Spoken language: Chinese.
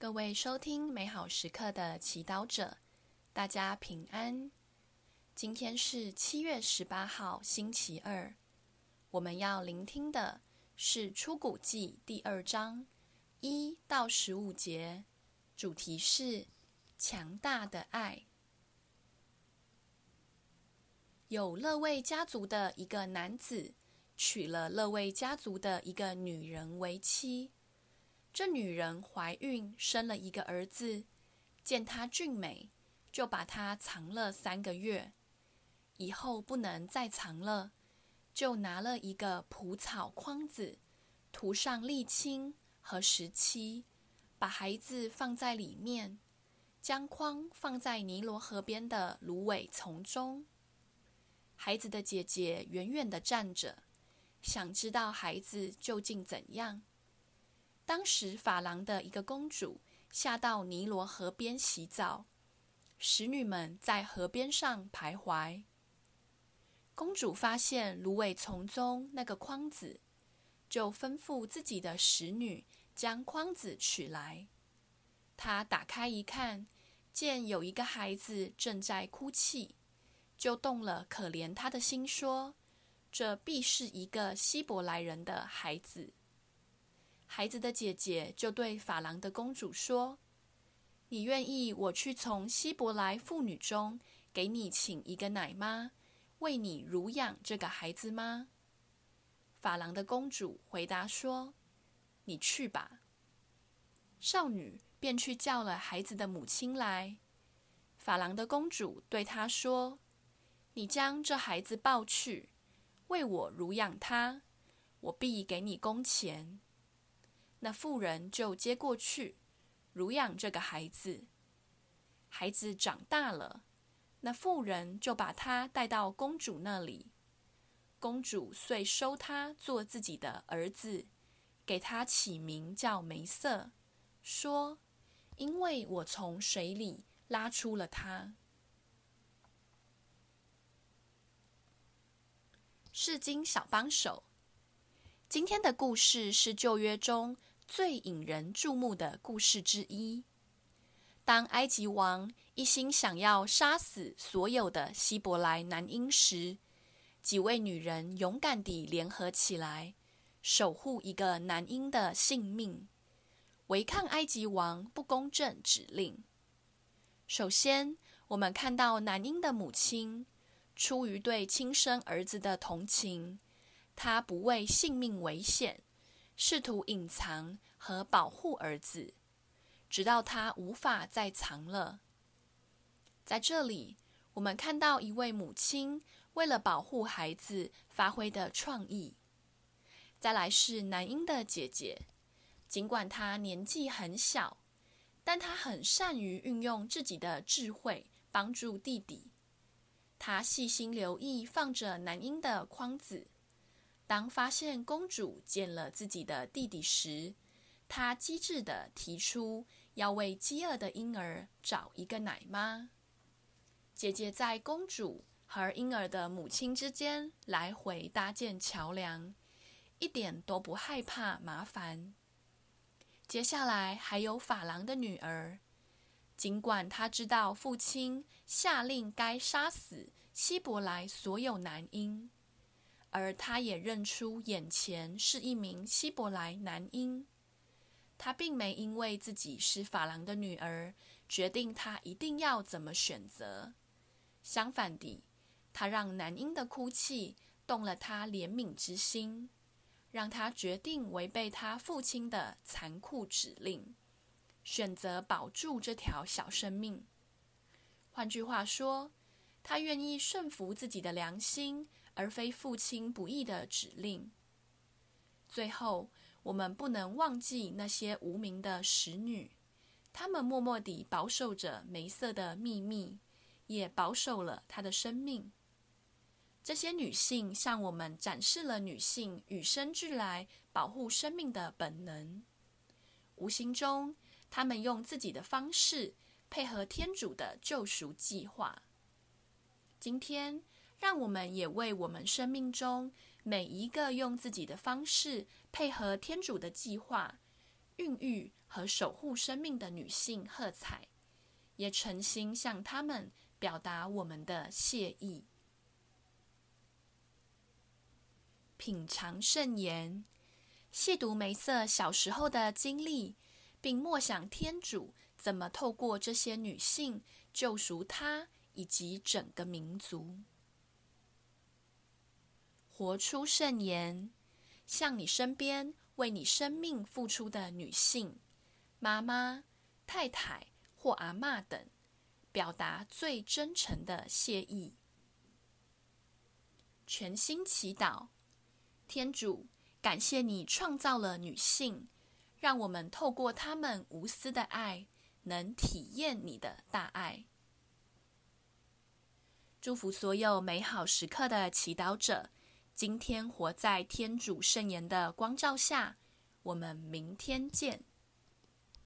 各位收听美好时刻的祈祷者，大家平安。今天是七月十八号，星期二。我们要聆听的是《出谷记》第二章一到十五节，主题是强大的爱。有勒位家族的一个男子，娶了勒位家族的一个女人为妻。这女人怀孕，生了一个儿子，见他俊美，就把他藏了三个月。以后不能再藏了，就拿了一个蒲草筐子，涂上沥青和石漆，把孩子放在里面，将筐放在尼罗河边的芦苇丛中。孩子的姐姐远远地站着，想知道孩子究竟怎样。当时法郎的一个公主下到尼罗河边洗澡，使女们在河边上徘徊。公主发现芦苇丛中那个筐子，就吩咐自己的使女将筐子取来。她打开一看，见有一个孩子正在哭泣，就动了可怜他的心，说：“这必是一个希伯来人的孩子。”孩子的姐姐就对法郎的公主说：“你愿意我去从希伯来妇女中给你请一个奶妈，为你乳养这个孩子吗？”法郎的公主回答说：“你去吧。”少女便去叫了孩子的母亲来。法郎的公主对她说：“你将这孩子抱去，为我乳养他，我必给你工钱。”那妇人就接过去，乳养这个孩子。孩子长大了，那妇人就把他带到公主那里。公主遂收他做自己的儿子，给他起名叫梅瑟，说：“因为我从水里拉出了他。”圣经小帮手，今天的故事是旧约中最引人注目的故事之一。当埃及王一心想要杀死所有的希伯来男婴时，几位女人勇敢地联合起来，守护一个男婴的性命，违抗埃及王不公正指令。首先，我们看到男婴的母亲出于对亲生儿子的同情，她不畏性命危险。试图隐藏和保护儿子，直到他无法再藏了。在这里，我们看到一位母亲为了保护孩子发挥的创意。再来是男婴的姐姐，尽管她年纪很小，但她很善于运用自己的智慧帮助弟弟。她细心留意放着男婴的筐子。当发现公主见了自己的弟弟时，她机智地提出要为饥饿的婴儿找一个奶妈。姐姐在公主和婴儿的母亲之间来回搭建桥梁，一点都不害怕麻烦。接下来还有法郎的女儿，尽管她知道父亲下令该杀死希伯来所有男婴。而他也认出眼前是一名希伯来男婴，他并没因为自己是法郎的女儿，决定他一定要怎么选择。相反地，他让男婴的哭泣动了他怜悯之心，让他决定违背他父亲的残酷指令，选择保住这条小生命。换句话说，他愿意顺服自己的良心。而非父亲不义的指令。最后，我们不能忘记那些无名的使女，她们默默地保守着梅瑟的秘密，也保守了她的生命。这些女性向我们展示了女性与生俱来保护生命的本能。无形中，她们用自己的方式配合天主的救赎计划。今天，让我们也为我们生命中每一个用自己的方式配合天主的计划，孕育和守护生命的女性喝彩，也诚心向她们表达我们的谢意。品尝圣言，细读梅瑟小时候的经历，并默想天主怎么透过这些女性救赎她以及整个民族。活出圣言，向你身边为你生命付出的女性、妈妈、太太或阿嬷等，表达最真诚的谢意。全心祈祷，天主，感谢你创造了女性，让我们透过她们无私的爱，能体验你的大爱。祝福所有美好时刻的祈祷者。今天活在天主圣言的光照下，我们明天见。